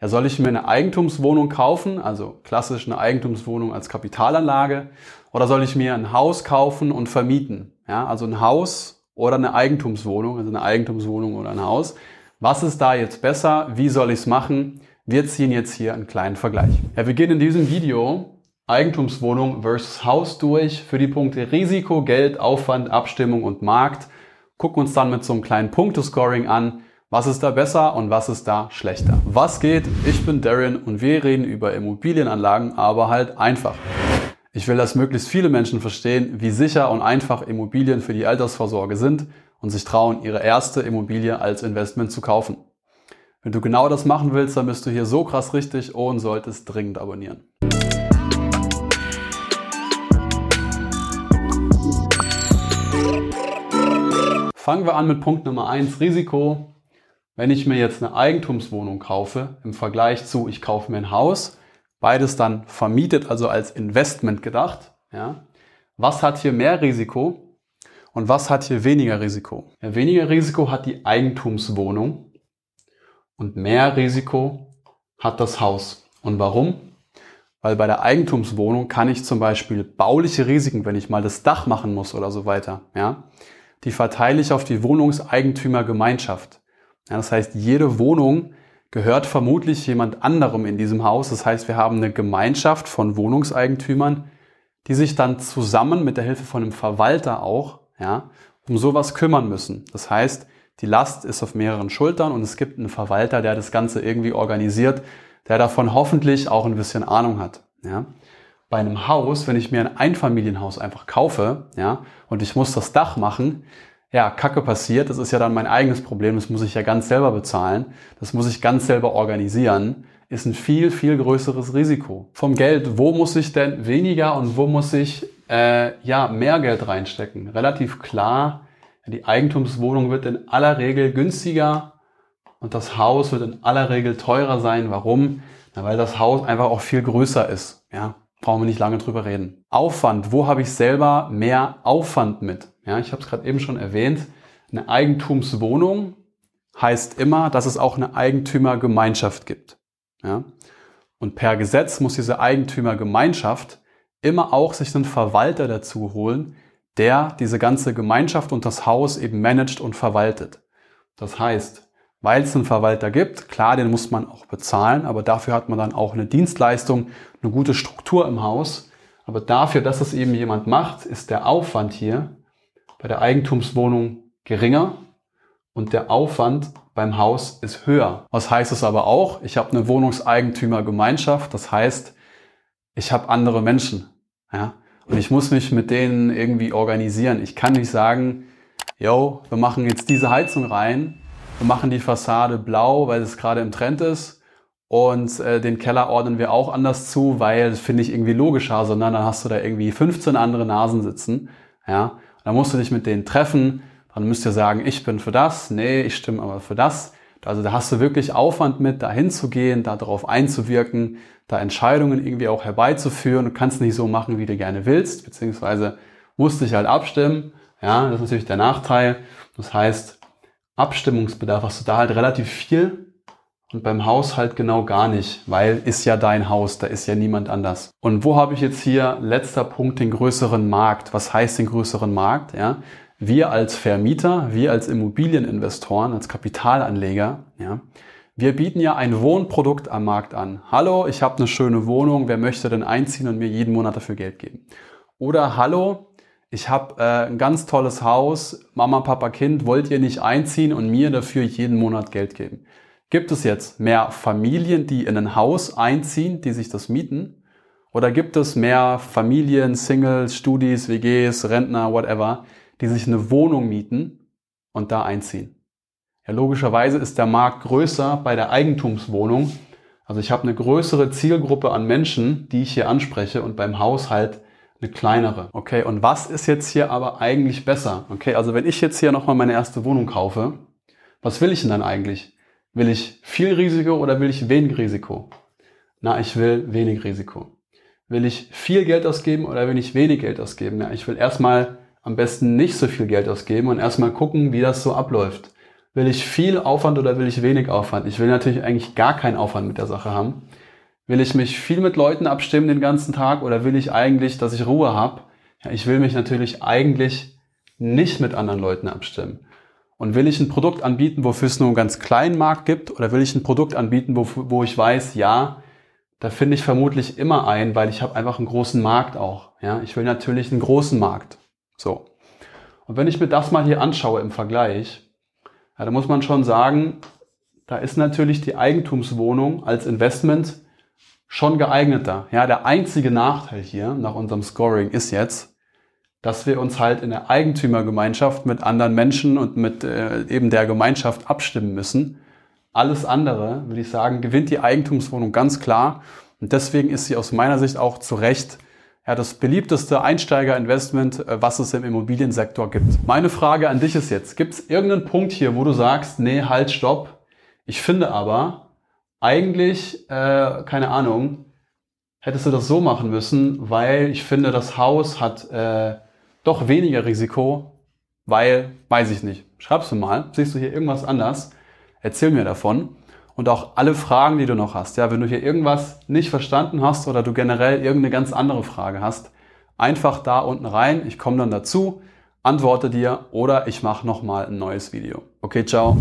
Ja, soll ich mir eine Eigentumswohnung kaufen, also klassisch eine Eigentumswohnung als Kapitalanlage, oder soll ich mir ein Haus kaufen und vermieten? Ja, also ein Haus oder eine Eigentumswohnung, also eine Eigentumswohnung oder ein Haus. Was ist da jetzt besser? Wie soll ich es machen? Wir ziehen jetzt hier einen kleinen Vergleich. Ja, wir gehen in diesem Video Eigentumswohnung versus Haus durch für die Punkte Risiko, Geld, Aufwand, Abstimmung und Markt. Gucken uns dann mit so einem kleinen Punktescoring an, was ist da besser und was ist da schlechter. Was geht? Ich bin Darren und wir reden über Immobilienanlagen, aber halt einfach. Ich will, dass möglichst viele Menschen verstehen, wie sicher und einfach Immobilien für die Altersvorsorge sind und sich trauen, ihre erste Immobilie als Investment zu kaufen. Wenn du genau das machen willst, dann bist du hier so krass richtig und solltest dringend abonnieren. Fangen wir an mit Punkt Nummer eins Risiko. Wenn ich mir jetzt eine Eigentumswohnung kaufe, im Vergleich zu, ich kaufe mir ein Haus, beides dann vermietet, also als Investment gedacht, ja, was hat hier mehr Risiko und was hat hier weniger Risiko? Ja, weniger Risiko hat die Eigentumswohnung und mehr Risiko hat das Haus. Und warum? Weil bei der Eigentumswohnung kann ich zum Beispiel bauliche Risiken, wenn ich mal das Dach machen muss oder so weiter, ja, die verteile ich auf die Wohnungseigentümergemeinschaft. Ja, das heißt, jede Wohnung gehört vermutlich jemand anderem in diesem Haus. Das heißt, wir haben eine Gemeinschaft von Wohnungseigentümern, die sich dann zusammen mit der Hilfe von einem Verwalter auch, ja, um sowas kümmern müssen. Das heißt, die Last ist auf mehreren Schultern und es gibt einen Verwalter, der das Ganze irgendwie organisiert, der davon hoffentlich auch ein bisschen Ahnung hat. Ja. Bei einem Haus, wenn ich mir ein Einfamilienhaus einfach kaufe, ja, und ich muss das Dach machen, ja, Kacke passiert, das ist ja dann mein eigenes Problem, das muss ich ja ganz selber bezahlen, das muss ich ganz selber organisieren, ist ein viel, viel größeres Risiko. Vom Geld, wo muss ich denn weniger und wo muss ich äh, ja mehr Geld reinstecken? Relativ klar, die Eigentumswohnung wird in aller Regel günstiger und das Haus wird in aller Regel teurer sein. Warum? Na, weil das Haus einfach auch viel größer ist. Ja, brauchen wir nicht lange drüber reden. Aufwand, wo habe ich selber mehr Aufwand mit? Ja, ich habe es gerade eben schon erwähnt. Eine Eigentumswohnung heißt immer, dass es auch eine Eigentümergemeinschaft gibt. Ja? Und per Gesetz muss diese Eigentümergemeinschaft immer auch sich einen Verwalter dazu holen, der diese ganze Gemeinschaft und das Haus eben managt und verwaltet. Das heißt, weil es einen Verwalter gibt. Klar, den muss man auch bezahlen, aber dafür hat man dann auch eine Dienstleistung, eine gute Struktur im Haus. Aber dafür, dass es eben jemand macht, ist der Aufwand hier bei der Eigentumswohnung geringer und der Aufwand beim Haus ist höher. Was heißt es aber auch? Ich habe eine Wohnungseigentümergemeinschaft, das heißt, ich habe andere Menschen. Ja? Und ich muss mich mit denen irgendwie organisieren. Ich kann nicht sagen, yo, wir machen jetzt diese Heizung rein wir machen die Fassade blau, weil es gerade im Trend ist. Und äh, den Keller ordnen wir auch anders zu, weil das finde ich irgendwie logischer, sondern dann hast du da irgendwie 15 andere Nasen sitzen. Ja, dann musst du dich mit denen treffen. Dann müsst ihr sagen, ich bin für das, nee, ich stimme aber für das. Also da hast du wirklich Aufwand mit, da hinzugehen, da darauf einzuwirken, da Entscheidungen irgendwie auch herbeizuführen. Du kannst nicht so machen, wie du gerne willst, beziehungsweise musst dich halt abstimmen. Ja, das ist natürlich der Nachteil. Das heißt, Abstimmungsbedarf hast du da halt relativ viel und beim Haus halt genau gar nicht, weil ist ja dein Haus, da ist ja niemand anders. Und wo habe ich jetzt hier letzter Punkt den größeren Markt? Was heißt den größeren Markt? Ja, wir als Vermieter, wir als Immobilieninvestoren, als Kapitalanleger, ja, wir bieten ja ein Wohnprodukt am Markt an. Hallo, ich habe eine schöne Wohnung, wer möchte denn einziehen und mir jeden Monat dafür Geld geben? Oder hallo, ich habe äh, ein ganz tolles Haus, Mama, Papa, Kind, wollt ihr nicht einziehen und mir dafür jeden Monat Geld geben? Gibt es jetzt mehr Familien, die in ein Haus einziehen, die sich das mieten? Oder gibt es mehr Familien, Singles, Studis, WGs, Rentner, whatever, die sich eine Wohnung mieten und da einziehen? Ja, logischerweise ist der Markt größer bei der Eigentumswohnung. Also ich habe eine größere Zielgruppe an Menschen, die ich hier anspreche und beim Haushalt eine kleinere. Okay, und was ist jetzt hier aber eigentlich besser? Okay, also wenn ich jetzt hier nochmal meine erste Wohnung kaufe, was will ich denn dann eigentlich? Will ich viel Risiko oder will ich wenig Risiko? Na, ich will wenig Risiko. Will ich viel Geld ausgeben oder will ich wenig Geld ausgeben? Ja, ich will erstmal am besten nicht so viel Geld ausgeben und erstmal gucken, wie das so abläuft. Will ich viel Aufwand oder will ich wenig Aufwand? Ich will natürlich eigentlich gar keinen Aufwand mit der Sache haben. Will ich mich viel mit Leuten abstimmen den ganzen Tag oder will ich eigentlich, dass ich Ruhe habe? Ja, ich will mich natürlich eigentlich nicht mit anderen Leuten abstimmen. Und will ich ein Produkt anbieten, wofür es nur einen ganz kleinen Markt gibt, oder will ich ein Produkt anbieten, wo, wo ich weiß, ja, da finde ich vermutlich immer ein, weil ich habe einfach einen großen Markt auch. Ja, ich will natürlich einen großen Markt. So. Und wenn ich mir das mal hier anschaue im Vergleich, ja, da muss man schon sagen, da ist natürlich die Eigentumswohnung als Investment schon geeigneter. Ja, der einzige Nachteil hier nach unserem Scoring ist jetzt, dass wir uns halt in der Eigentümergemeinschaft mit anderen Menschen und mit äh, eben der Gemeinschaft abstimmen müssen. Alles andere, würde ich sagen, gewinnt die Eigentumswohnung ganz klar. Und deswegen ist sie aus meiner Sicht auch zu Recht ja, das beliebteste Einsteigerinvestment, äh, was es im Immobiliensektor gibt. Meine Frage an dich ist jetzt, gibt es irgendeinen Punkt hier, wo du sagst, nee, halt, stopp. Ich finde aber, eigentlich, äh, keine Ahnung, hättest du das so machen müssen, weil ich finde, das Haus hat äh, doch weniger Risiko, weil, weiß ich nicht. Schreibst du mal, siehst du hier irgendwas anders? Erzähl mir davon. Und auch alle Fragen, die du noch hast. Ja, wenn du hier irgendwas nicht verstanden hast oder du generell irgendeine ganz andere Frage hast, einfach da unten rein. Ich komme dann dazu, antworte dir oder ich mache nochmal ein neues Video. Okay, ciao.